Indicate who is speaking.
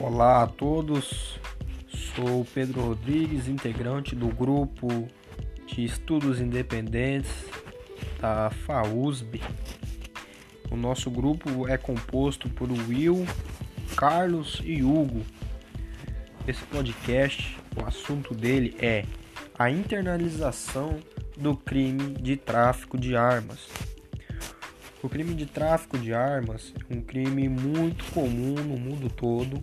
Speaker 1: Olá a todos, sou Pedro Rodrigues, integrante do grupo de estudos independentes da FAUSB. O nosso grupo é composto por Will, Carlos e Hugo. Esse podcast, o assunto dele é a internalização do crime de tráfico de armas. O crime de tráfico de armas é um crime muito comum no mundo todo